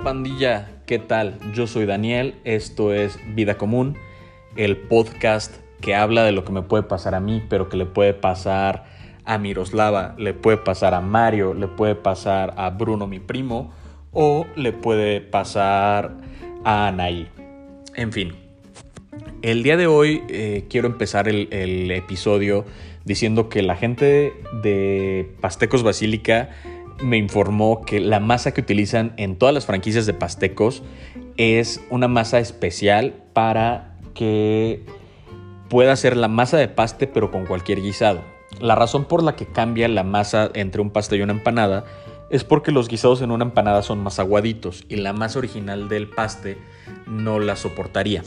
Pandilla, ¿qué tal? Yo soy Daniel, esto es Vida Común, el podcast que habla de lo que me puede pasar a mí, pero que le puede pasar a Miroslava, le puede pasar a Mario, le puede pasar a Bruno, mi primo, o le puede pasar a Anaí. En fin, el día de hoy eh, quiero empezar el episodio diciendo que la gente de Pastecos Basílica me informó que la masa que utilizan en todas las franquicias de Pastecos es una masa especial para que pueda ser la masa de paste pero con cualquier guisado. La razón por la que cambia la masa entre un paste y una empanada es porque los guisados en una empanada son más aguaditos y la masa original del paste no la soportaría.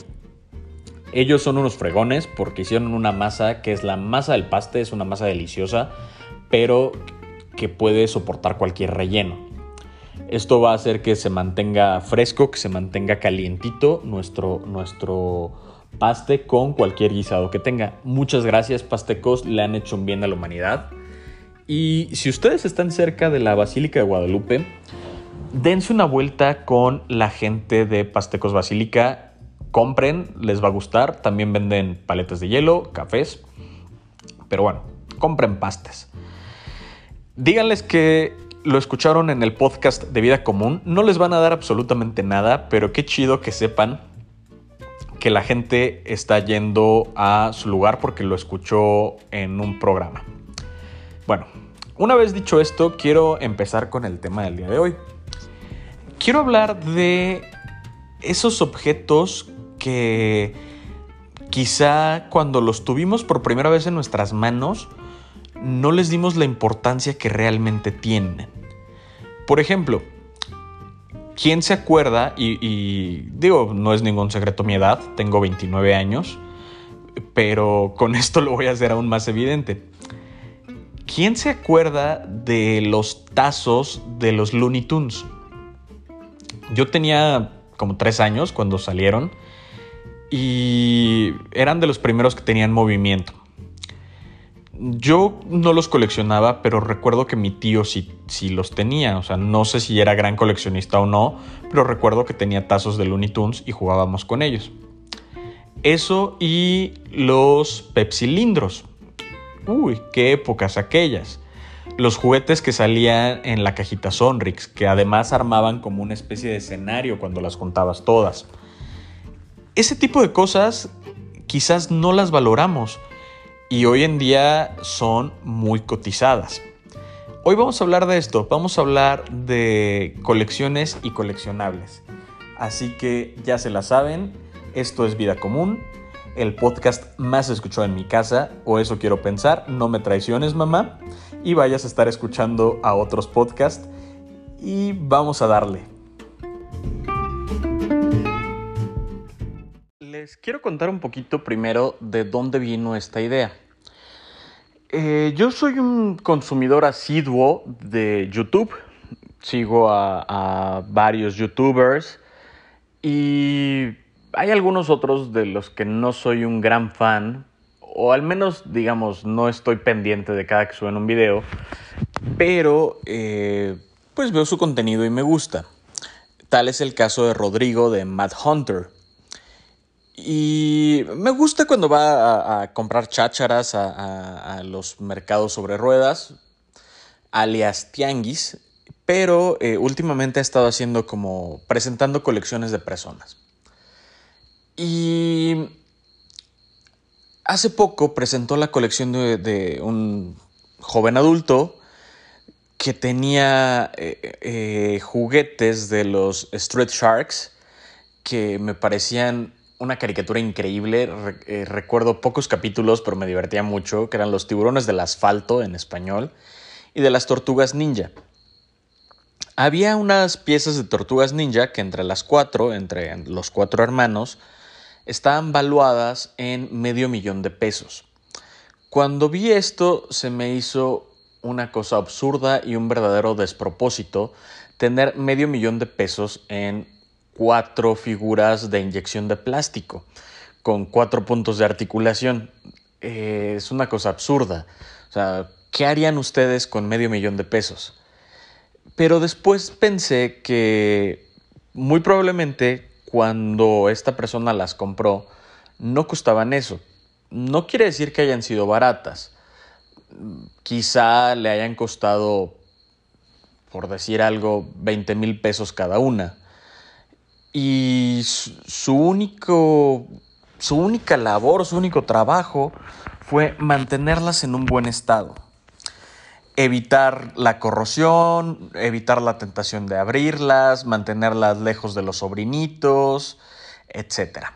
Ellos son unos fregones porque hicieron una masa que es la masa del paste, es una masa deliciosa, pero que puede soportar cualquier relleno. Esto va a hacer que se mantenga fresco, que se mantenga calientito nuestro, nuestro paste con cualquier guisado que tenga. Muchas gracias, pastecos, le han hecho un bien a la humanidad. Y si ustedes están cerca de la Basílica de Guadalupe, dense una vuelta con la gente de Pastecos Basílica. Compren, les va a gustar. También venden paletas de hielo, cafés. Pero bueno, compren pastes. Díganles que lo escucharon en el podcast de Vida Común. No les van a dar absolutamente nada, pero qué chido que sepan que la gente está yendo a su lugar porque lo escuchó en un programa. Bueno, una vez dicho esto, quiero empezar con el tema del día de hoy. Quiero hablar de esos objetos que quizá cuando los tuvimos por primera vez en nuestras manos, no les dimos la importancia que realmente tienen. Por ejemplo, ¿quién se acuerda? Y, digo, no es ningún secreto mi edad, tengo 29 años, pero con esto lo voy a hacer aún más evidente. ¿Quién se acuerda de los tazos de los Looney Tunes? Yo tenía como tres años cuando salieron y eran de los primeros que tenían movimiento. Yo no los coleccionaba, pero recuerdo que mi tío sí, sí, los tenía. O sea, no sé si era gran coleccionista o no, pero recuerdo que tenía tazos de Looney Tunes y jugábamos con ellos. Eso y los pepsilindros. Uy, qué épocas aquellas. Los juguetes que salían en la cajita Sonrix, que además armaban como una especie de escenario cuando las contabas todas. Ese tipo de cosas quizás no las valoramos y hoy en día son muy cotizadas. Hoy vamos a hablar de esto, vamos a hablar de colecciones y coleccionables. Así que ya se la saben, esto es Vida Común, el podcast más escuchado en mi casa, o eso quiero pensar, no me traiciones mamá, y vayas a estar escuchando a otros podcasts y vamos a darle. Les quiero contar un poquito primero de dónde vino esta idea. Eh, yo soy un consumidor asiduo de YouTube. Sigo a, varios youtubers y hay algunos otros de los que no soy un gran fan, o al menos, digamos, no estoy pendiente de cada que suben un video, pero eh, pues veo su contenido y me gusta. Tal es el caso de Rodrigo de Mad Hunter. Y me gusta cuando va a, comprar chácharas a, a, a, los mercados sobre ruedas, alias tianguis, pero eh, últimamente ha estado haciendo como presentando colecciones de personas. Y hace poco presentó la colección de, de un joven adulto que tenía eh, eh, juguetes de los Street Sharks que me parecían una caricatura increíble. Re eh, recuerdo pocos capítulos, pero me divertía mucho, que eran los tiburones del asfalto en español y de las tortugas ninja. Había unas piezas de tortugas ninja que entre las cuatro, entre los cuatro hermanos, estaban valuadas en medio millón de pesos. Cuando vi esto se me hizo una cosa absurda y un verdadero despropósito tener medio millón de pesos en cuatro figuras de inyección de plástico con cuatro puntos de articulación. Eh, es una cosa absurda. O sea, ¿qué harían ustedes con medio millón de pesos? Pero después pensé que muy probablemente cuando esta persona las compró no costaban eso. No quiere decir que hayan sido baratas. Quizá le hayan costado, por decir algo, 20 mil pesos cada una. Y su, único, su única labor, su único trabajo fue mantenerlas en un buen estado evitar la corrosión, evitar la tentación de abrirlas, mantenerlas lejos de los sobrinitos, etc.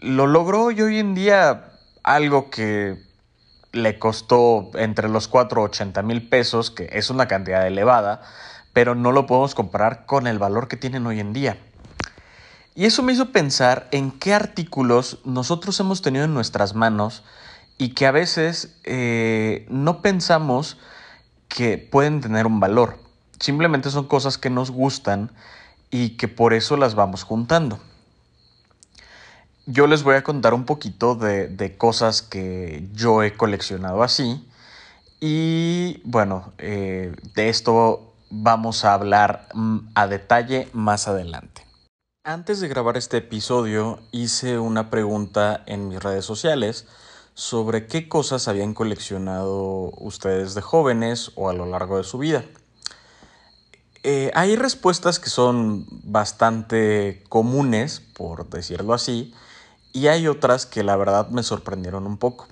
Lo logró y hoy en día algo que le costó entre los 4 y 80 mil pesos, que es una cantidad elevada, pero no lo podemos comparar con el valor que tienen hoy en día. Y eso me hizo pensar en qué artículos nosotros hemos tenido en nuestras manos y que a veces eh, no pensamos que pueden tener un valor. Simplemente son cosas que nos gustan y que por eso las vamos juntando. Yo les voy a contar un poquito de, cosas que yo he coleccionado así. Y bueno, eh, de esto vamos a hablar mm, a detalle más adelante. Antes de grabar este episodio hice una pregunta en mis redes sociales sobre qué cosas habían coleccionado ustedes de jóvenes o a lo largo de su vida. Eh, hay respuestas que son bastante comunes, por decirlo así, y hay otras que la verdad me sorprendieron un poco.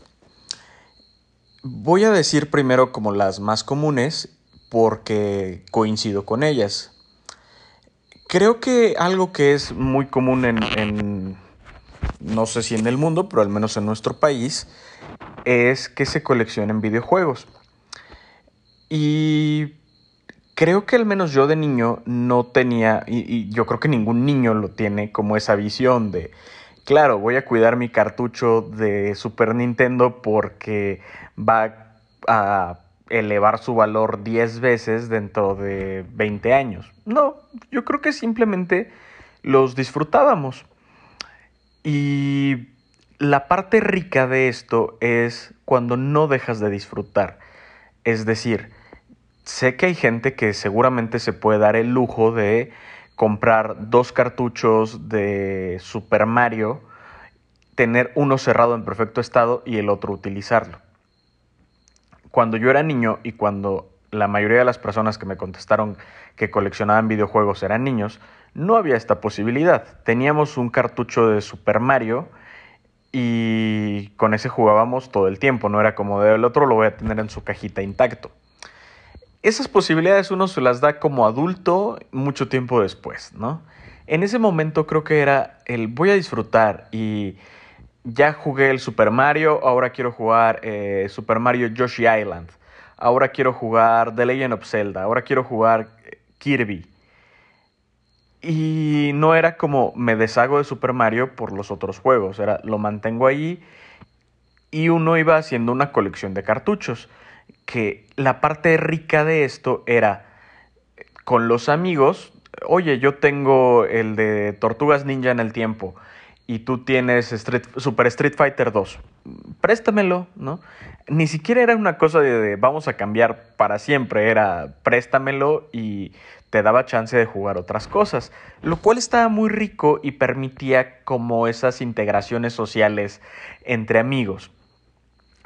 Voy a decir primero como las más comunes porque coincido con ellas. Creo que algo que es muy común en no sé si en el mundo, pero al menos en nuestro país, es que se coleccionen videojuegos. Y creo que al menos yo de niño no tenía, y, yo creo que ningún niño lo tiene como esa visión de, claro, voy a cuidar mi cartucho de Super Nintendo porque va a elevar su valor 10 veces dentro de 20 años. No, yo creo que simplemente los disfrutábamos. Y la parte rica de esto es cuando no dejas de disfrutar. Es decir, sé que hay gente que seguramente se puede dar el lujo de comprar dos cartuchos de Super Mario, tener uno cerrado en perfecto estado y el otro utilizarlo. Cuando yo era niño y cuando la mayoría de las personas que me contestaron que coleccionaban videojuegos eran niños, no había esta posibilidad. Teníamos un cartucho de Super Mario y con ese jugábamos todo el tiempo, no era como del otro lo voy a tener en su cajita intacto. Esas posibilidades uno se las da como adulto mucho tiempo después, ¿no? En ese momento creo que era el voy a disfrutar y ya jugué el Super Mario, ahora quiero jugar eh, Super Mario Yoshi Island, ahora quiero jugar The Legend of Zelda, ahora quiero jugar eh, Kirby. Y no era como me deshago de Super Mario por los otros juegos, era lo mantengo ahí y uno iba haciendo una colección de cartuchos. Que la parte rica de esto era con los amigos, oye, yo tengo el de Tortugas Ninja en el tiempo y tú tienes Super Street Fighter 2, préstamelo, ¿no? Ni siquiera era una cosa de, vamos a cambiar para siempre, era préstamelo y te daba chance de jugar otras cosas, lo cual estaba muy rico y permitía como esas integraciones sociales entre amigos.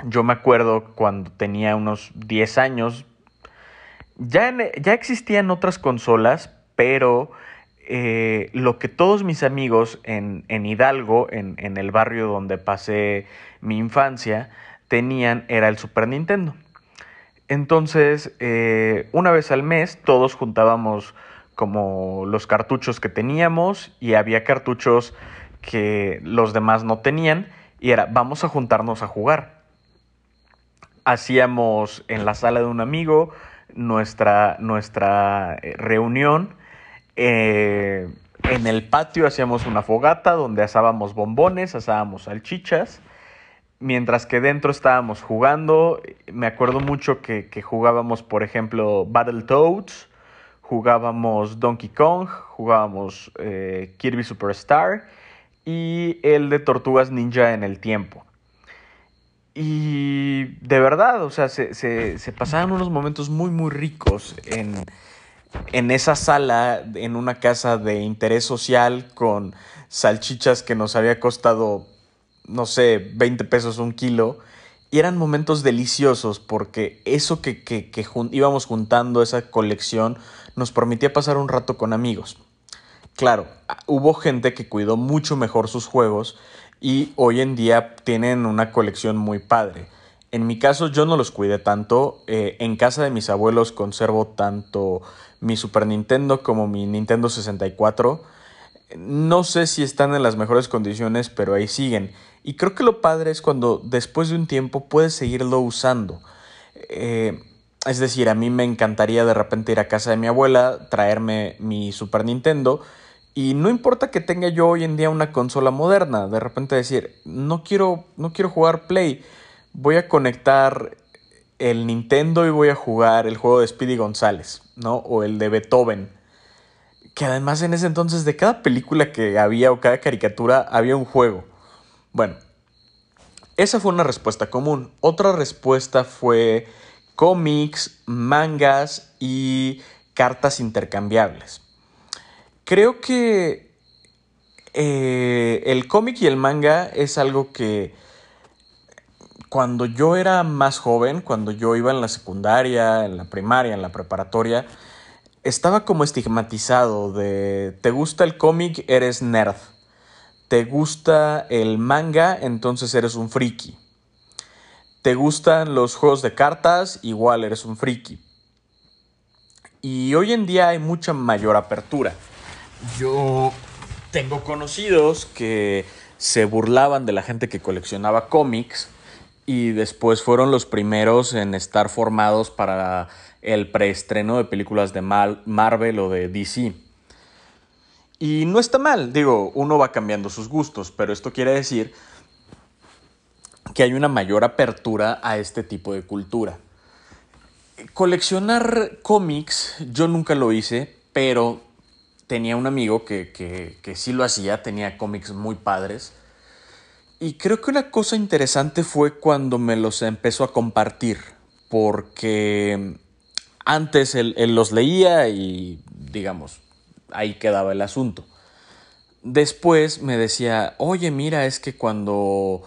Yo me acuerdo cuando tenía unos 10 años, ya, ya existían otras consolas, pero eh, lo que todos mis amigos en, Hidalgo, en, el barrio donde pasé mi infancia, tenían era el Super Nintendo. Entonces, eh, una vez al mes todos juntábamos como los cartuchos que teníamos y había cartuchos que los demás no tenían y era, vamos a juntarnos a jugar. Hacíamos en la sala de un amigo nuestra, nuestra eh, reunión eh, en el patio hacíamos una fogata donde asábamos bombones, asábamos salchichas, mientras que dentro estábamos jugando. Me acuerdo mucho que, jugábamos, por ejemplo, Battletoads, jugábamos Donkey Kong, jugábamos eh, Kirby Superstar y el de Tortugas Ninja en el tiempo. Y de verdad, o sea, se, se pasaban unos momentos muy, muy ricos en, en esa sala, en una casa de interés social, con salchichas que nos había costado, no sé, 20 pesos un kilo. Y eran momentos deliciosos porque eso que, que, íbamos juntando, esa colección, nos permitía pasar un rato con amigos. Claro, hubo gente que cuidó mucho mejor sus juegos y hoy en día tienen una colección muy padre. En mi caso yo no los cuidé tanto. Eh, en casa de mis abuelos conservo tanto mi Super Nintendo como mi Nintendo 64. No sé si están en las mejores condiciones, pero ahí siguen. Y creo que lo padre es cuando después de un tiempo puedes seguirlo usando. Eh, es decir, a mí me encantaría de repente ir a casa de mi abuela, traerme mi Super Nintendo y no importa que tenga yo hoy en día una consola moderna, de repente decir, no quiero, no quiero jugar Play, voy a conectar el Nintendo y voy a jugar el juego de Speedy González, ¿no? O el de Beethoven. Que además en ese entonces de cada película que había o cada caricatura había un juego. Bueno, esa fue una respuesta común. Otra respuesta fue cómics, mangas y cartas intercambiables. Creo que eh, el cómic y el manga es algo que cuando yo era más joven, cuando yo iba en la secundaria, en la primaria, en la preparatoria, estaba como estigmatizado de te gusta el cómic, eres nerd. Te gusta el manga, entonces eres un friki. Te gustan los juegos de cartas, igual eres un friki. Y hoy en día hay mucha mayor apertura. Yo tengo conocidos que se burlaban de la gente que coleccionaba cómics y después fueron los primeros en estar formados para el preestreno de películas de Marvel o de DC. Y no está mal, digo, uno va cambiando sus gustos, pero esto quiere decir que hay una mayor apertura a este tipo de cultura. Coleccionar cómics, yo nunca lo hice, pero tenía un amigo que, que, sí lo hacía, tenía cómics muy padres. Y creo que una cosa interesante fue cuando me los empezó a compartir, porque antes él, los leía y, digamos, ahí quedaba el asunto. Después me decía, oye, mira, es que cuando,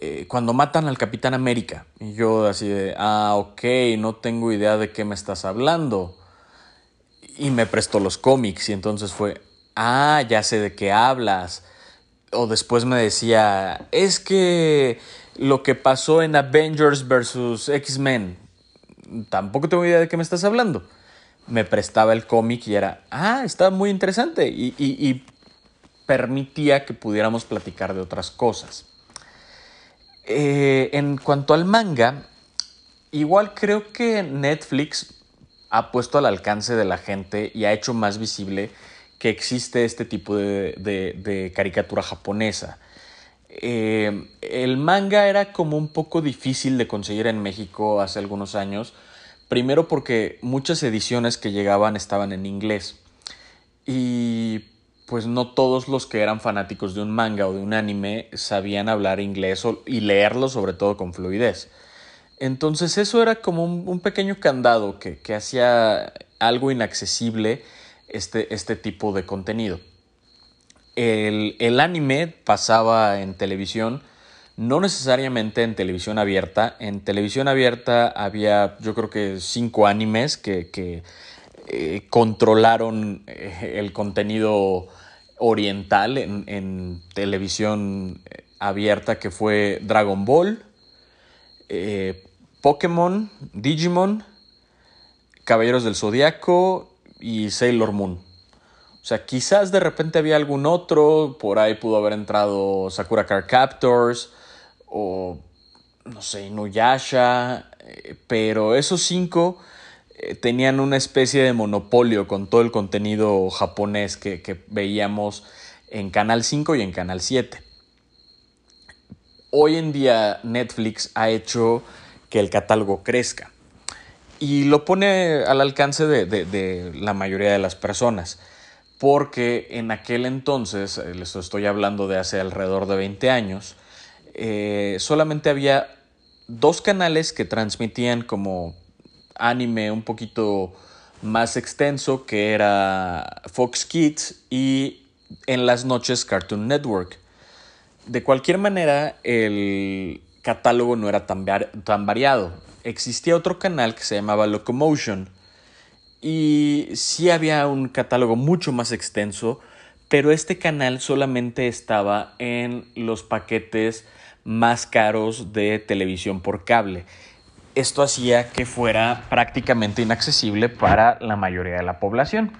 eh, cuando matan al Capitán América, y yo así de, ah, ok, no tengo idea de qué me estás hablando y me prestó los cómics y entonces fue, ah, ya sé de qué hablas. O después me decía, es que lo que pasó en Avengers vs. X-Men, tampoco tengo idea de qué me estás hablando. Me prestaba el cómic y era, ah, está muy interesante y, y, permitía que pudiéramos platicar de otras cosas. Eh, en cuanto al manga, igual creo que Netflix ha puesto al alcance de la gente y ha hecho más visible que existe este tipo de, caricatura japonesa. Eh, el manga era como un poco difícil de conseguir en México hace algunos años, primero porque muchas ediciones que llegaban estaban en inglés y pues no todos los que eran fanáticos de un manga o de un anime sabían hablar inglés y leerlo sobre todo con fluidez. Entonces eso era como un, pequeño candado que, hacía algo inaccesible este, este tipo de contenido. El, anime pasaba en televisión, no necesariamente en televisión abierta. En televisión abierta había yo creo que cinco animes que, eh, controlaron eh, el contenido oriental en, en, televisión abierta que fue Dragon Ball, eh, Pokémon, Digimon, Caballeros del Zodiaco y Sailor Moon. O sea, quizás de repente había algún otro, por ahí pudo haber entrado Sakura Card Captors o no sé, Inuyasha, eh, pero esos cinco eh, tenían una especie de monopolio con todo el contenido japonés que, que veíamos en Canal 5 y en Canal 7. Hoy en día Netflix ha hecho que el catálogo crezca. Y lo pone al alcance de, la mayoría de las personas. Porque en aquel entonces, eh, les estoy hablando de hace alrededor de 20 años, eh, solamente había dos canales que transmitían como anime un poquito más extenso que era Fox Kids y en las noches Cartoon Network. De cualquier manera, el catálogo no era tan, tan variado. Existía otro canal que se llamaba Locomotion y sí había un catálogo mucho más extenso, pero este canal solamente estaba en los paquetes más caros de televisión por cable. Esto hacía que fuera prácticamente inaccesible para la mayoría de la población.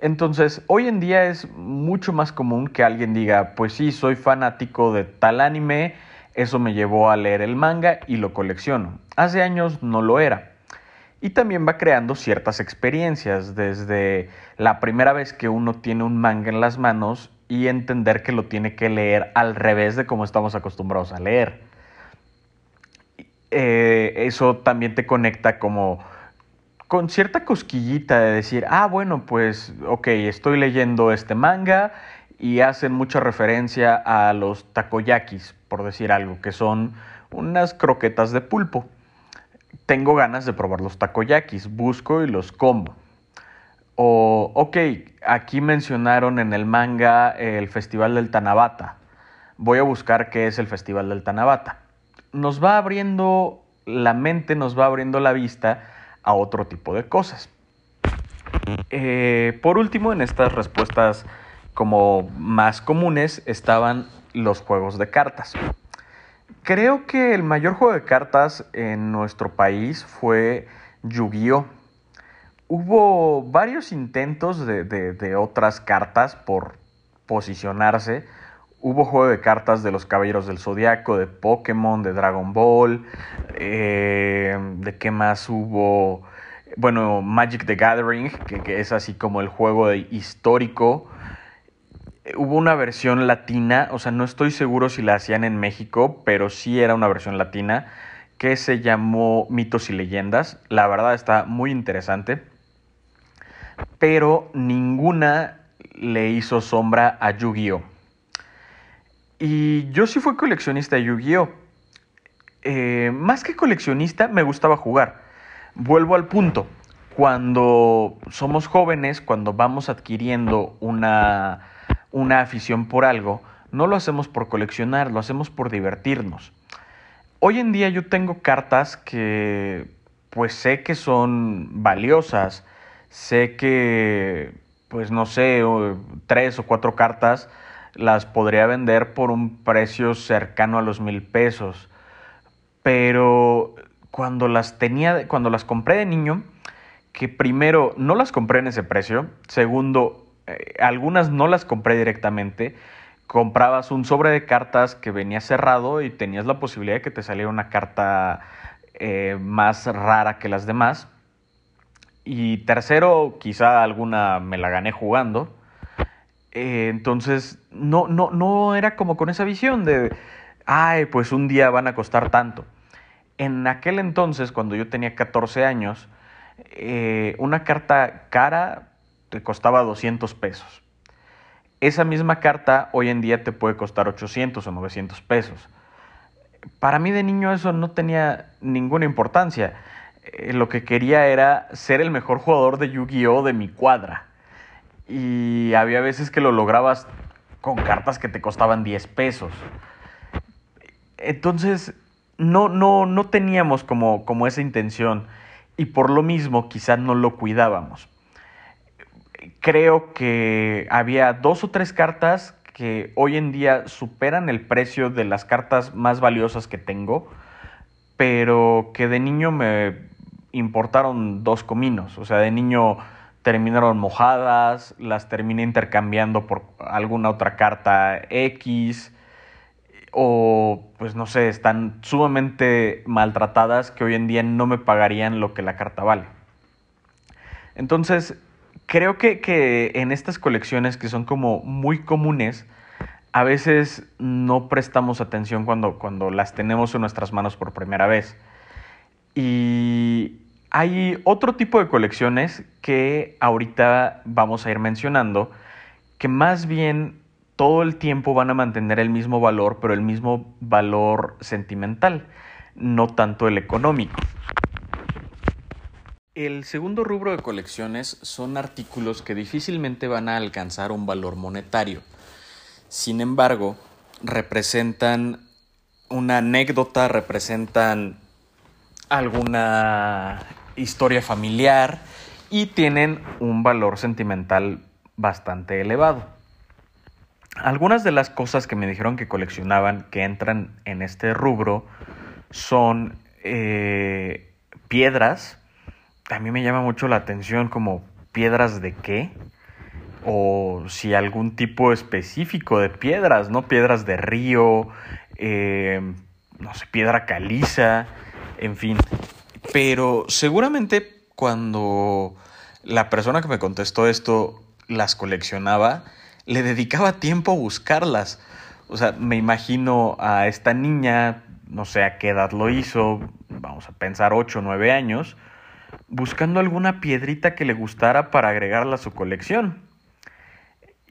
Entonces, hoy en día es mucho más común que alguien diga, pues sí, soy fanático de tal anime, eso me llevó a leer el manga y lo colecciono. Hace años no lo era. Y también va creando ciertas experiencias, desde la primera vez que uno tiene un manga en las manos y entender que lo tiene que leer al revés de como estamos acostumbrados a leer. Eh, eso también te conecta como con cierta cosquillita de decir, ah, bueno, pues, ok, estoy leyendo este manga y hacen mucha referencia a los takoyakis, por decir algo, que son unas croquetas de pulpo. Tengo ganas de probar los takoyakis, busco y los como. O, ok, aquí mencionaron en el manga el Festival del Tanabata. Voy a buscar qué es el Festival del Tanabata. Nos va abriendo la mente, nos va abriendo la vista a otro tipo de cosas. Eh, por último, en estas respuestas como más comunes estaban los juegos de cartas. Creo que el mayor juego de cartas en nuestro país fue Yu-Gi-Oh! Hubo varios intentos de, otras cartas por posicionarse. Hubo juego de cartas de los Caballeros del Zodiaco, de Pokémon, de Dragon Ball. Eh, ¿De qué más hubo? Bueno, Magic the Gathering, que, es así como el juego histórico. Hubo una versión latina, o sea, no estoy seguro si la hacían en México, pero sí era una versión latina que se llamó Mitos y Leyendas. La verdad está muy interesante pero ninguna le hizo sombra a Yu-Gi-Oh! Y yo sí fui coleccionista de Yu-Gi-Oh! Eh, más que coleccionista, me gustaba jugar. Vuelvo al punto. Cuando somos jóvenes, cuando vamos adquiriendo una, una afición por algo, no lo hacemos por coleccionar, lo hacemos por divertirnos. Hoy en día yo tengo cartas que pues sé que son valiosas, Sé que, pues no sé, tres o cuatro cartas las podría vender por un precio cercano a los mil pesos. Pero cuando las tenía, cuando las compré de niño, que primero no las compré en ese precio, segundo, eh, algunas no las compré directamente, comprabas un sobre de cartas que venía cerrado y tenías la posibilidad de que te saliera una carta eh, más rara que las demás. Y tercero, quizá alguna me la gané jugando. Eh, entonces, no, no, no era como con esa visión de, ay, pues un día van a costar tanto. En aquel entonces, cuando yo tenía 14 años, una carta cara costaba 200 pesos. Esa misma carta hoy en día te puede costar 800 o 900 pesos. Para mí de niño eso no tenía ninguna importancia. Eh, lo que quería era ser el mejor jugador de Yu-Gi-Oh de mi cuadra. Y había veces que lo lograbas con cartas que te costaban 10 pesos. Entonces, no, no, no teníamos como, como esa intención y por lo mismo quizás no lo cuidábamos. Creo que había dos o tres cartas que hoy en día superan el precio de las cartas más valiosas que tengo, pero que de niño me importaron dos cominos. O sea, de niño terminaron mojadas, las terminé intercambiando por alguna otra carta X, o pues no sé, están sumamente maltratadas que hoy en día no me pagarían lo que la carta vale. Entonces, creo que, que en estas colecciones que son como muy comunes, a veces no prestamos atención cuando, cuando las tenemos en nuestras manos por primera vez. Y hay otro tipo de colecciones que ahorita vamos a ir mencionando, que más bien todo el tiempo van a mantener el mismo valor, pero el mismo valor sentimental, no tanto el económico. El segundo rubro de colecciones son artículos que difícilmente van a alcanzar un valor monetario. Sin embargo, representan una anécdota, representan alguna historia familiar y tienen un valor sentimental bastante elevado. Algunas de las cosas que me dijeron que coleccionaban que entran en este rubro son eh, piedras, a mí me llama mucho la atención como piedras de qué o si algún tipo específico de piedras, ¿no? Piedras de río, eh, no sé, piedra caliza, en fin. Pero seguramente cuando la persona que me contestó esto las coleccionaba, le dedicaba tiempo a buscarlas. O sea, me imagino a esta niña, no sé a qué edad lo hizo, vamos a pensar 8 o 9 años, buscando alguna piedrita que le gustara para agregarla a su colección.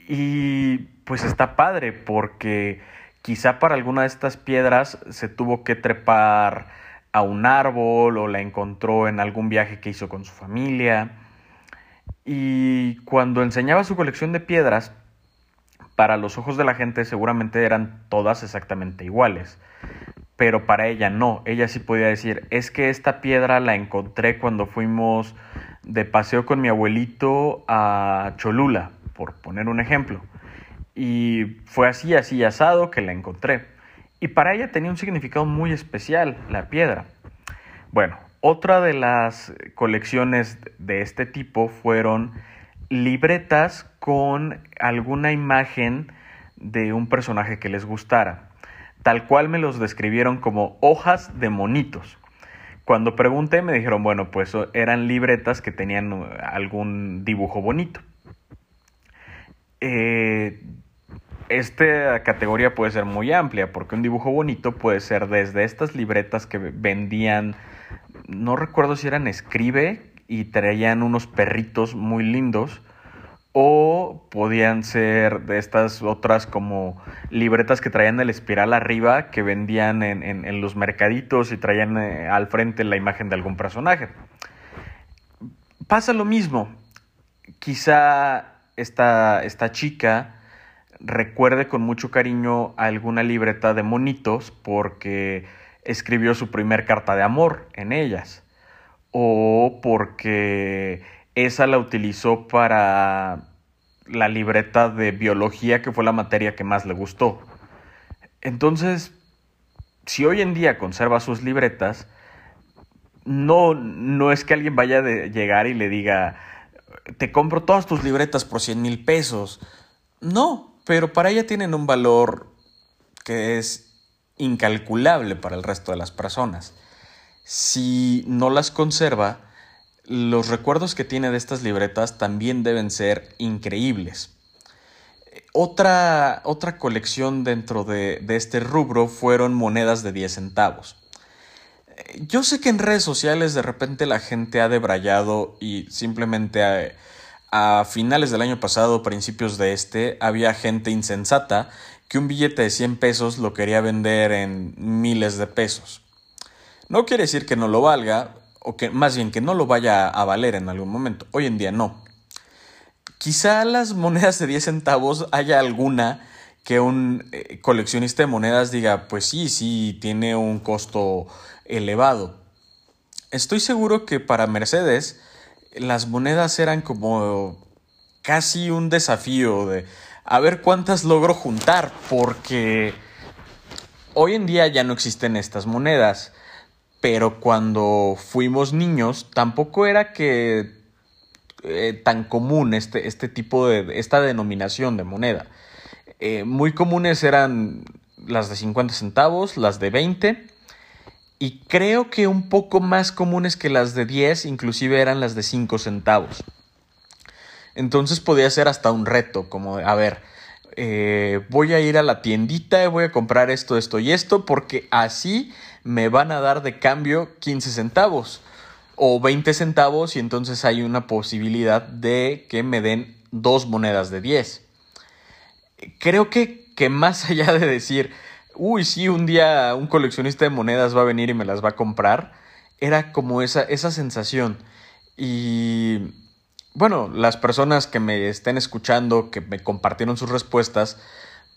Y pues está padre porque quizá para alguna de estas piedras se tuvo que trepar a un árbol o la encontró en algún viaje que hizo con su familia. Y cuando enseñaba su colección de piedras, para los ojos de la gente seguramente eran todas exactamente iguales pero para ella no. Ella sí podía decir, es que esta piedra la encontré cuando fuimos de paseo con mi abuelito a Cholula, por poner un ejemplo. Y fue así, así asado que la encontré. Y para ella tenía un significado muy especial, la piedra. Bueno, otra de las colecciones de este tipo fueron libretas con alguna imagen de un personaje que les gustara tal cual me los describieron como hojas de monitos. Cuando pregunté me dijeron, bueno, pues eran libretas que tenían uh, algún dibujo bonito. Eh, esta categoría puede ser muy amplia porque un dibujo bonito puede ser desde estas libretas que vendían, no recuerdo si eran escribe y traían unos perritos muy lindos, o podían ser de estas otras como libretas que traían el espiral arriba que vendían en, los mercaditos y traían eh, al frente la imagen de algún personaje. Pasa lo mismo. Quizá esta, esta chica recuerde con mucho cariño alguna libreta de monitos porque escribió su primer carta de amor en ellas o porque esa la utilizó para la libreta de biología, que fue la materia que más le gustó. Entonces, si hoy en día conserva sus libretas, no, no es que alguien vaya a llegar y le diga, te compro todas tus libretas por 100 mil pesos. No, pero para ella tienen un valor que es incalculable para el resto de las personas. Si no las conserva, los recuerdos que tiene de estas libretas también deben ser increíbles. Otra, otra colección dentro de, este rubro fueron monedas de 10 centavos. Yo sé que en redes sociales de repente la gente ha debrayado y simplemente a, a finales del año pasado, principios de este, había gente insensata que un billete de 100 pesos lo quería vender en miles de pesos. No quiere decir que no lo valga, o que más bien que no lo vaya a valer en algún momento. Hoy en día no. Quizá las monedas de 10 centavos haya alguna que un eh, coleccionista de monedas diga, pues sí, sí, tiene un costo elevado. Estoy seguro que para Mercedes las monedas eran como casi un desafío de a ver cuántas logro juntar, porque hoy en día ya no existen estas monedas pero cuando fuimos niños tampoco era que eh, tan común este, este, tipo de, esta denominación de moneda. Eh, muy comunes eran las de 50 centavos, las de 20 y creo que un poco más comunes que las de 10 inclusive eran las de 5 centavos. Entonces podía ser hasta un reto, como, a ver, eh, voy a ir a la tiendita voy a comprar esto, esto y esto, porque así me van a dar de cambio 15 centavos o 20 centavos y entonces hay una posibilidad de que me den dos monedas de 10. Creo que, que más allá de decir, uy, sí, un día un coleccionista de monedas va a venir y me las va a comprar, era como esa, esa sensación. Y bueno, las personas que me estén escuchando, que me compartieron sus respuestas,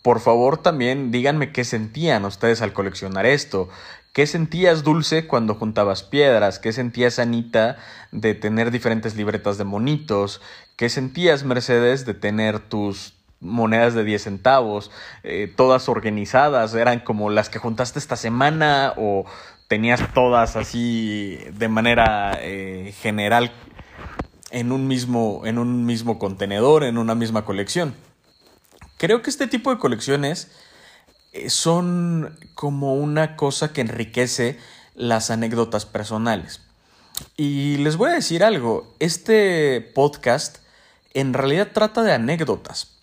por favor también díganme qué sentían ustedes al coleccionar esto. ¿Qué sentías, Dulce, cuando juntabas piedras? ¿Qué sentías, Anita, de tener diferentes libretas de monitos? ¿Qué sentías, Mercedes, de tener tus monedas de 10 centavos, eh, todas organizadas, eran como las que juntaste esta semana o tenías todas así de manera eh, general en un, mismo, en un mismo contenedor, en una misma colección. Creo que este tipo de colecciones eh, son como una cosa que enriquece las anécdotas personales. Y les voy a decir algo, este podcast en realidad trata de anécdotas.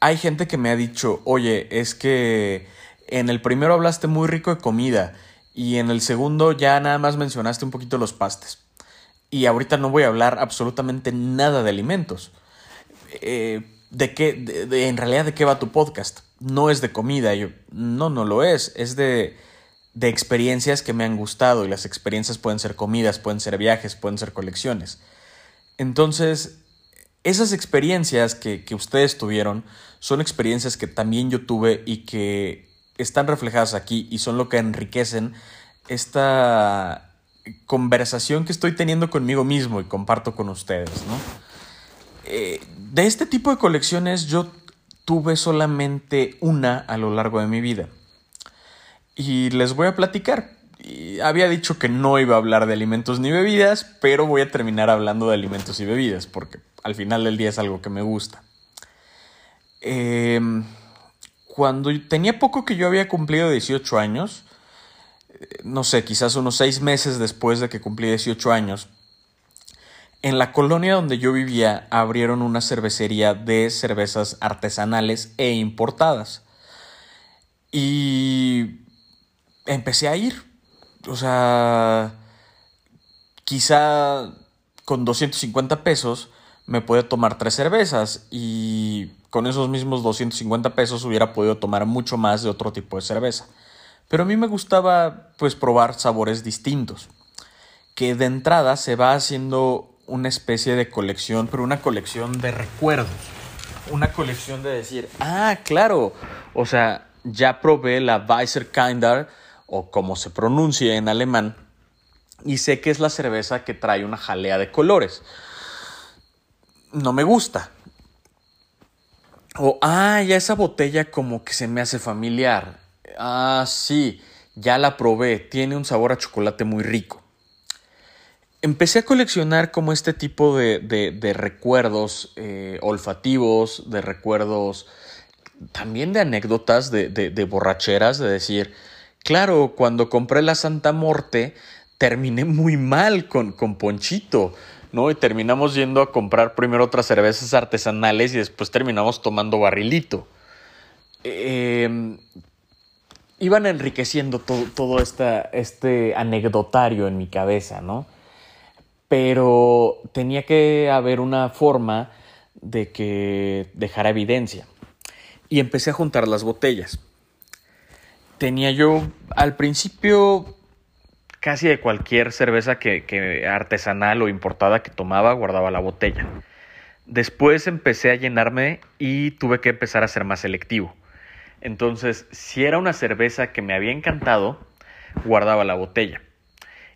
Hay gente que me ha dicho, oye, es que en el primero hablaste muy rico de comida y en el segundo ya nada más mencionaste un poquito los pastes. Y ahorita no voy a hablar absolutamente nada de alimentos. Eh, ¿De qué? en realidad, ¿de qué va tu podcast? No es de comida. Yo, no, no lo es. Es de, de experiencias que me han gustado. Y las experiencias pueden ser comidas, pueden ser viajes, pueden ser colecciones. Entonces, esas experiencias que, que ustedes tuvieron son experiencias que también yo tuve y que están reflejadas aquí y son lo que enriquecen esta conversación que estoy teniendo conmigo mismo y comparto con ustedes, ¿no? Eh, de este tipo de colecciones yo tuve solamente una a lo largo de mi vida. Y les voy a platicar. había dicho que no iba a hablar de alimentos ni bebidas, pero voy a terminar hablando de alimentos y bebidas, porque al final del día es algo que me gusta. Em, cuando tenía poco que yo había cumplido 18 años, no sé, quizás unos 6 meses después de que cumplí 18 años, en la colonia donde yo vivía abrieron una cervecería de cervezas artesanales e importadas. Y empecé a ir. O sea, quizá con 250 pesos me podía tomar tres cervezas y con esos mismos 250 pesos hubiera podido tomar mucho más de otro tipo de cerveza. Pero a mí me gustaba pues probar sabores distintos, que de entrada se va haciendo una especie de colección, pero una colección de recuerdos, una colección de decir, ah, claro, o sea, ya probé la Weisser o como se pronuncia en alemán, y sé que es la cerveza que trae una jalea de colores. No me gusta, o, ah, ya esa botella como que se me hace familiar. Ah, sí, ya la probé, tiene un sabor a chocolate muy rico. Empecé a coleccionar como este tipo de, de, recuerdos eh, olfativos, de recuerdos también de anécdotas, de, de, borracheras, de decir, claro, cuando compré la Santa Morte terminé muy mal con, con Ponchito. ¿no? Y terminamos yendo a comprar primero otras cervezas artesanales y después terminamos tomando barrilito. Em, iban enriqueciendo todo, este anecdotario en mi cabeza, ¿no? Pero tenía que haber una forma de que dejara evidencia. Y empecé a juntar las botellas. Tenía yo al principio casi de cualquier cerveza que, artesanal o importada que tomaba, guardaba la botella. Después empecé a llenarme y tuve que empezar a ser más selectivo. Entonces, si era una cerveza que me había encantado, guardaba la botella.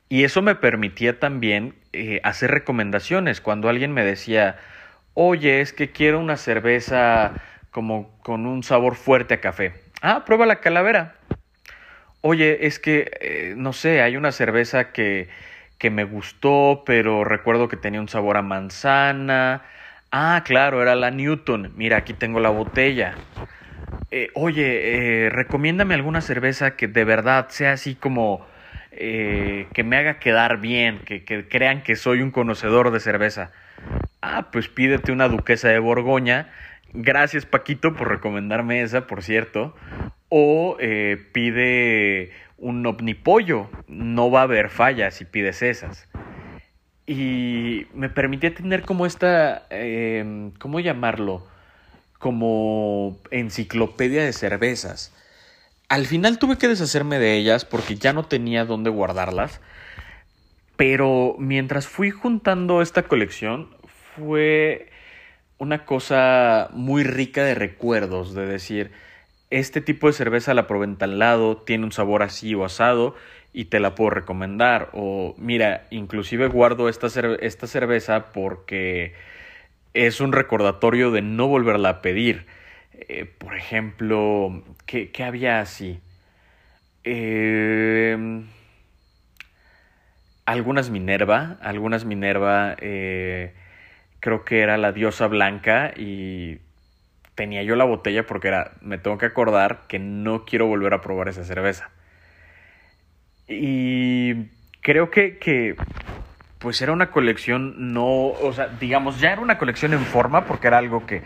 Y eso me permitía también eh, hacer recomendaciones. Cuando alguien me decía, oye, es que quiero una cerveza como con un sabor fuerte a café. Ah, prueba la calavera oye, es que, eh, no sé, hay una cerveza que, que me gustó, pero recuerdo que tenía un sabor a manzana. Ah, claro, era la Newton. Mira, aquí tengo la botella. Eh, oye, eh, recomiéndame alguna cerveza que de verdad sea así como eh, que me haga quedar bien, que, que, crean que soy un conocedor de cerveza. Ah, pues pídete una duquesa de Borgoña. Gracias Paquito por recomendarme esa, por cierto o pide un omnipollo. No va a haber fallas si pides esas. Y me permitía tener como esta, em, ¿cómo llamarlo? Como enciclopedia de cervezas. Al final tuve que deshacerme de ellas porque ya no tenía dónde guardarlas. Pero mientras fui juntando esta colección, fue una cosa muy rica de recuerdos, de decir, este tipo de cerveza la probé en tal lado, tiene un sabor así o asado y te la puedo recomendar. O mira, inclusive guardo esta, esta cerveza porque es un recordatorio de no volverla a pedir. Eh, por ejemplo, ¿qué, ¿qué, había así? Eh, algunas Minerva, algunas Minerva, eh, creo que era la diosa blanca y tenía yo la botella porque era, me tengo que acordar que no quiero volver a probar esa cerveza. Y creo que, que pues era una colección no, o sea, digamos, ya era una colección en forma porque era algo que,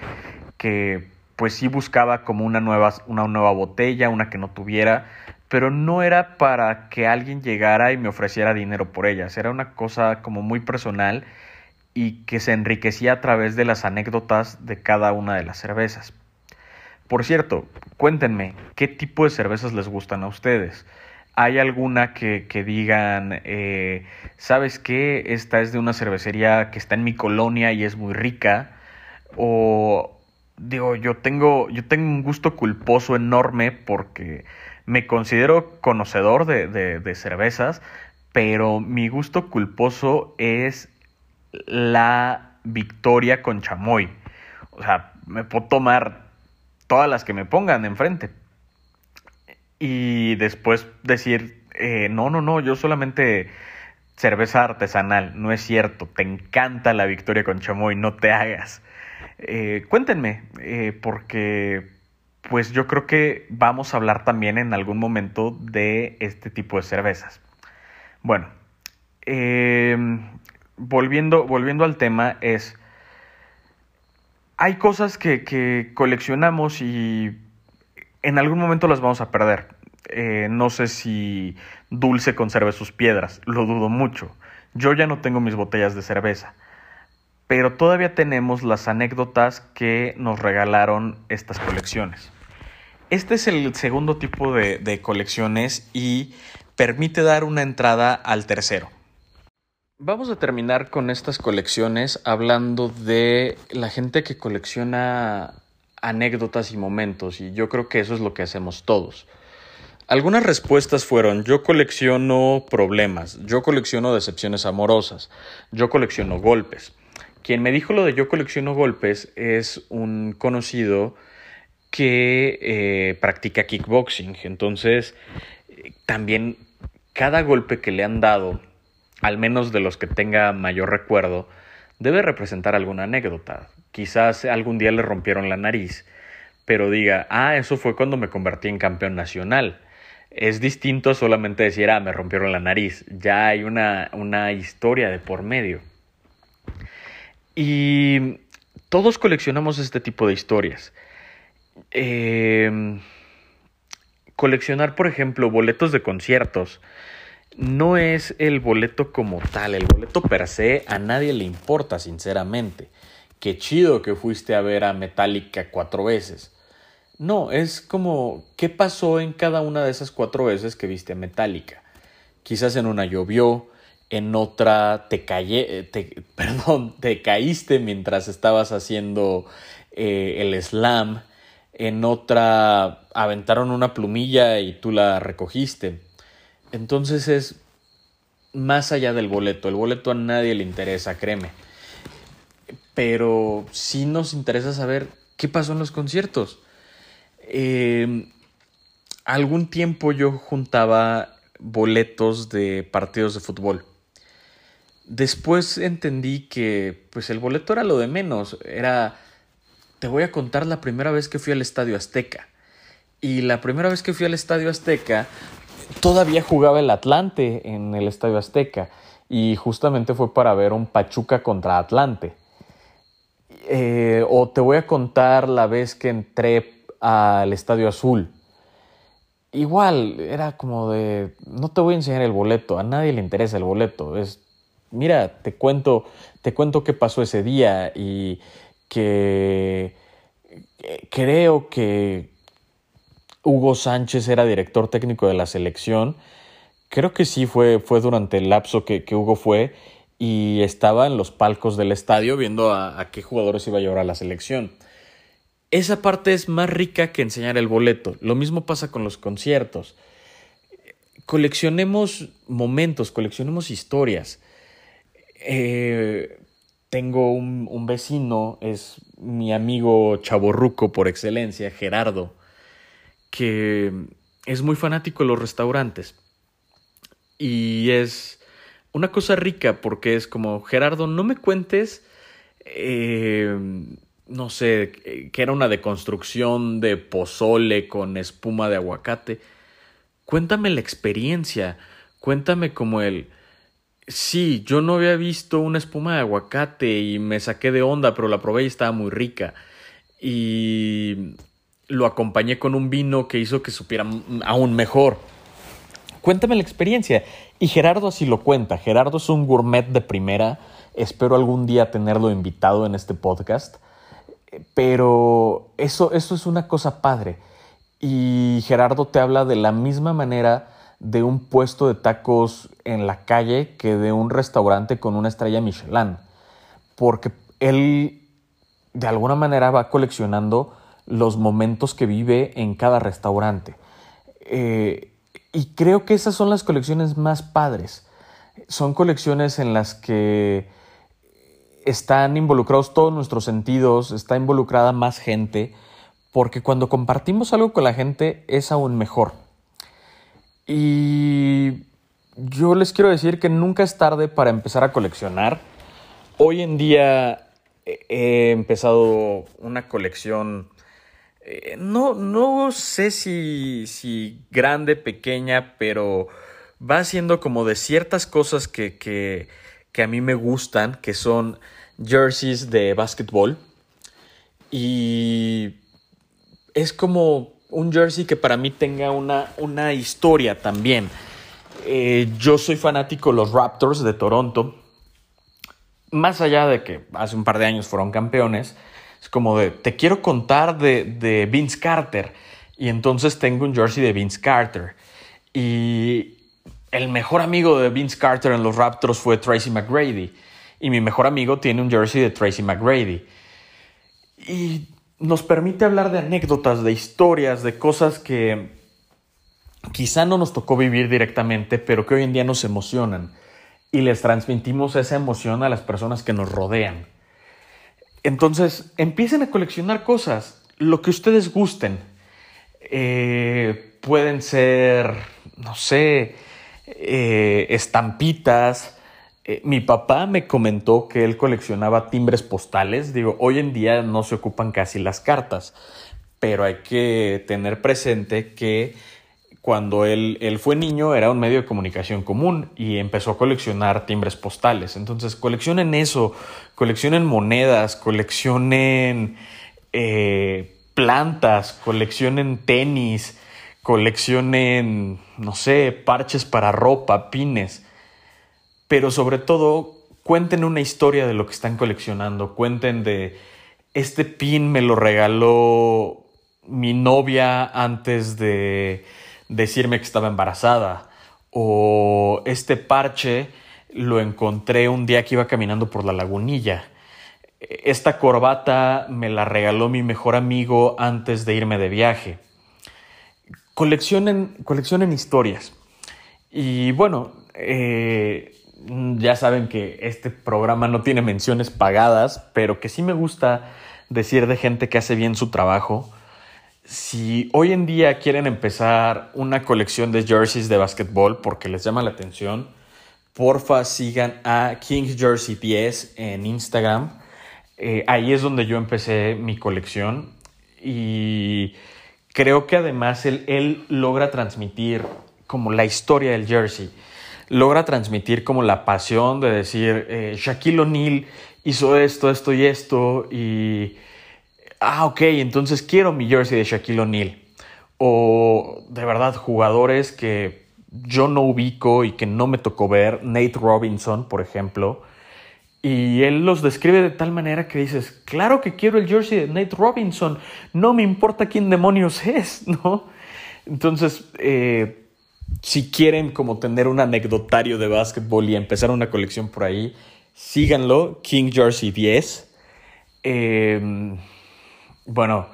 que pues sí buscaba como una nueva, una nueva botella, una que no tuviera, pero no era para que alguien llegara y me ofreciera dinero por ellas, era una cosa como muy personal y que se enriquecía a través de las anécdotas de cada una de las cervezas. Por cierto, cuéntenme, ¿qué tipo de cervezas les gustan a ustedes? ¿Hay alguna que, digan, eh, sabes qué, esta es de una cervecería que está en mi colonia y es muy rica? O digo, yo tengo, yo tengo un gusto culposo enorme porque me considero conocedor de, cervezas, pero mi gusto culposo es la victoria con chamoy. O sea, me puedo tomar todas las que me pongan enfrente. Y después decir, eh, no, no, no, yo solamente cerveza artesanal. No es cierto, te encanta la victoria con chamoy, no te hagas. Eh, cuéntenme, eh, porque pues yo creo que vamos a hablar también en algún momento de este tipo de cervezas. Bueno, em, volviendo, volviendo al tema es, hay cosas que, coleccionamos y en algún momento las vamos a perder. Eh, no sé si Dulce conserve sus piedras, lo dudo mucho. Yo ya no tengo mis botellas de cerveza, pero todavía tenemos las anécdotas que nos regalaron estas colecciones. Este es el segundo tipo de, colecciones y permite dar una entrada al tercero. Vamos a terminar con estas colecciones hablando de la gente que colecciona anécdotas y momentos y yo creo que eso es lo que hacemos todos. Algunas respuestas fueron yo colecciono problemas, yo colecciono decepciones amorosas, yo colecciono golpes. Quien me dijo lo de yo colecciono golpes es un conocido que eh, practica kickboxing. Entonces, también cada golpe que le han dado, al menos de los que tenga mayor recuerdo, debe representar alguna anécdota. Quizás algún día le rompieron la nariz, pero diga, ah, eso fue cuando me convertí en campeón nacional. Es distinto solamente decir, ah, me rompieron la nariz. Ya hay una, una historia de por medio. Y todos coleccionamos este tipo de historias. Em, coleccionar, por ejemplo, boletos de conciertos no es el boleto como tal, el boleto per se a nadie le importa, sinceramente. Qué chido que fuiste a ver a Metallica cuatro veces. No, es como, ¿qué pasó en cada una de esas cuatro veces que viste a Metallica? Quizás en una llovió, en otra te te, perdón, te caíste mientras estabas haciendo eh, el slam, en otra aventaron una plumilla y tú la recogiste. Entonces es más allá del boleto. El boleto a nadie le interesa, créeme. Pero sí nos interesa saber qué pasó en los conciertos. Em, algún tiempo yo juntaba boletos de partidos de fútbol. Después entendí que pues el boleto era lo de menos, era te voy a contar la primera vez que fui al Estadio Azteca. Y la primera vez que fui al Estadio Azteca, todavía jugaba el Atlante en el Estadio Azteca. Y justamente fue para ver un Pachuca contra Atlante. Eh, o te voy a contar la vez que entré al Estadio Azul. Igual, era como de, no te voy a enseñar el boleto, a nadie le interesa el boleto. Es, mira, te cuento, te cuento qué pasó ese día y que creo que Hugo Sánchez era director técnico de la selección creo que sí fue, fue durante el lapso que, Hugo fue y estaba en los palcos del estadio viendo a, qué jugadores iba a llevar a la selección. Esa parte es más rica que enseñar el boleto. Lo mismo pasa con los conciertos. Coleccionemos momentos, coleccionemos historias. Eh, tengo un, un, vecino, es mi amigo chaborruco por excelencia, Gerardo, que es muy fanático de los restaurantes. Y es una cosa rica porque es como, Gerardo, no me cuentes, eh, no sé, que era una deconstrucción de pozole con espuma de aguacate. Cuéntame la experiencia, cuéntame como el... Sí, yo no había visto una espuma de aguacate y me saqué de onda, pero la probé y estaba muy rica. Y lo acompañé con un vino que hizo que supiera aún mejor. Cuéntame la experiencia. Y Gerardo así lo cuenta. Gerardo es un gourmet de primera. Espero algún día tenerlo invitado en este podcast. Pero eso, eso es una cosa padre. Y Gerardo te habla de la misma manera de un puesto de tacos en la calle que de un restaurante con una estrella Michelin. Porque él de alguna manera va coleccionando los momentos que vive en cada restaurante. Eh, y creo que esas son las colecciones más padres. Son colecciones en las que están involucrados todos nuestros sentidos, está involucrada más gente, porque cuando compartimos algo con la gente es aún mejor. Y yo les quiero decir que nunca es tarde para empezar a coleccionar. Hoy en día he empezado una colección eh, no, no sé si, si grande, pequeña, pero va siendo como de ciertas cosas que, que, que a mí me gustan, que son jerseys de básquetbol. Y es como un jersey que para mí tenga una, una historia también. Eh, yo soy fanático de los Raptors de Toronto. Más allá de que hace un par de años fueron campeones, es como de, te quiero contar de, de Vince Carter. Y entonces tengo un jersey de Vince Carter. Y el mejor amigo de Vince Carter en los Raptors fue Tracy McGrady. Y mi mejor amigo tiene un jersey de Tracy McGrady. Y nos permite hablar de anécdotas, de historias, de cosas que quizá no nos tocó vivir directamente, pero que hoy en día nos emocionan. Y les transmitimos esa emoción a las personas que nos rodean. Entonces, empiecen a coleccionar cosas, lo que ustedes gusten. Eh, pueden ser, no sé, eh, estampitas. Eh, mi papá me comentó que él coleccionaba timbres postales. Digo, hoy en día no se ocupan casi las cartas, pero hay que tener presente que cuando él, fue niño era un medio de comunicación común y empezó a coleccionar timbres postales. Entonces coleccionen eso, coleccionen monedas, coleccionen eh, plantas, coleccionen tenis, coleccionen, no sé, parches para ropa, pines. Pero sobre todo, cuenten una historia de lo que están coleccionando. Cuenten de, este pin me lo regaló mi novia antes de decirme que estaba embarazada o este parche lo encontré un día que iba caminando por la lagunilla. Esta corbata me la regaló mi mejor amigo antes de irme de viaje. Coleccionen, coleccionen historias. Y bueno, eh, ya saben que este programa no tiene menciones pagadas, pero que sí me gusta decir de gente que hace bien su trabajo si hoy en día quieren empezar una colección de jerseys de básquetbol porque les llama la atención, porfa sigan a King Jersey 10 en Instagram. Eh, ahí es donde yo empecé mi colección y creo que además él, él logra transmitir como la historia del jersey, logra transmitir como la pasión de decir, eh, Shaquille O'Neal hizo esto, esto y esto y ah, ok, entonces quiero mi jersey de Shaquille O'Neal. O de verdad jugadores que yo no ubico y que no me tocó ver, Nate Robinson, por ejemplo. Y él los describe de tal manera que dices, claro que quiero el jersey de Nate Robinson, no me importa quién demonios es, ¿no? Entonces, eh, si quieren como tener un anecdotario de básquetbol y empezar una colección por ahí, síganlo, King Jersey 10. Em, bueno,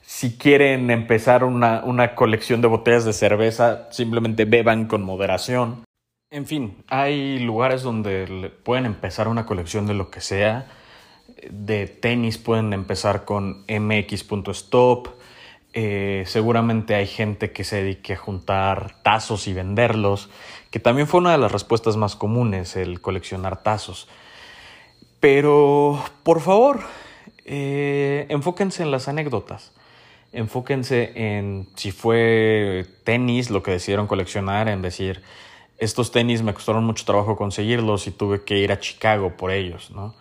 si quieren empezar una, una colección de botellas de cerveza, simplemente beban con moderación. En fin, hay lugares donde pueden empezar una colección de lo que sea. De tenis pueden empezar con mx.stop. Eh, seguramente hay gente que se dedique a juntar tazos y venderlos, que también fue una de las respuestas más comunes, el coleccionar tazos. Pero, por favor, eh, enfóquense en las anécdotas. Enfóquense en si fue tenis lo que decidieron coleccionar, en decir, estos tenis me costaron mucho trabajo conseguirlos y tuve que ir a Chicago por ellos, ¿no?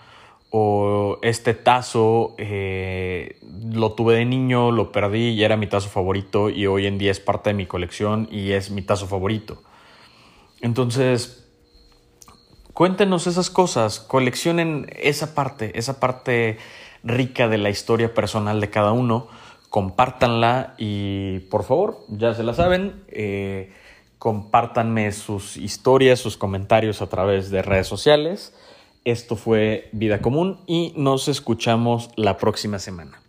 O este tazo eh, lo tuve de niño, lo perdí y era mi tazo favorito y hoy en día es parte de mi colección y es mi tazo favorito. Entonces, cuéntenos esas cosas, coleccionen esa parte, esa parte rica de la historia personal de cada uno, compártanla y por favor, ya se la saben, eh, compártanme sus historias, sus comentarios a través de redes sociales. Esto fue Vida Común y nos escuchamos la próxima semana.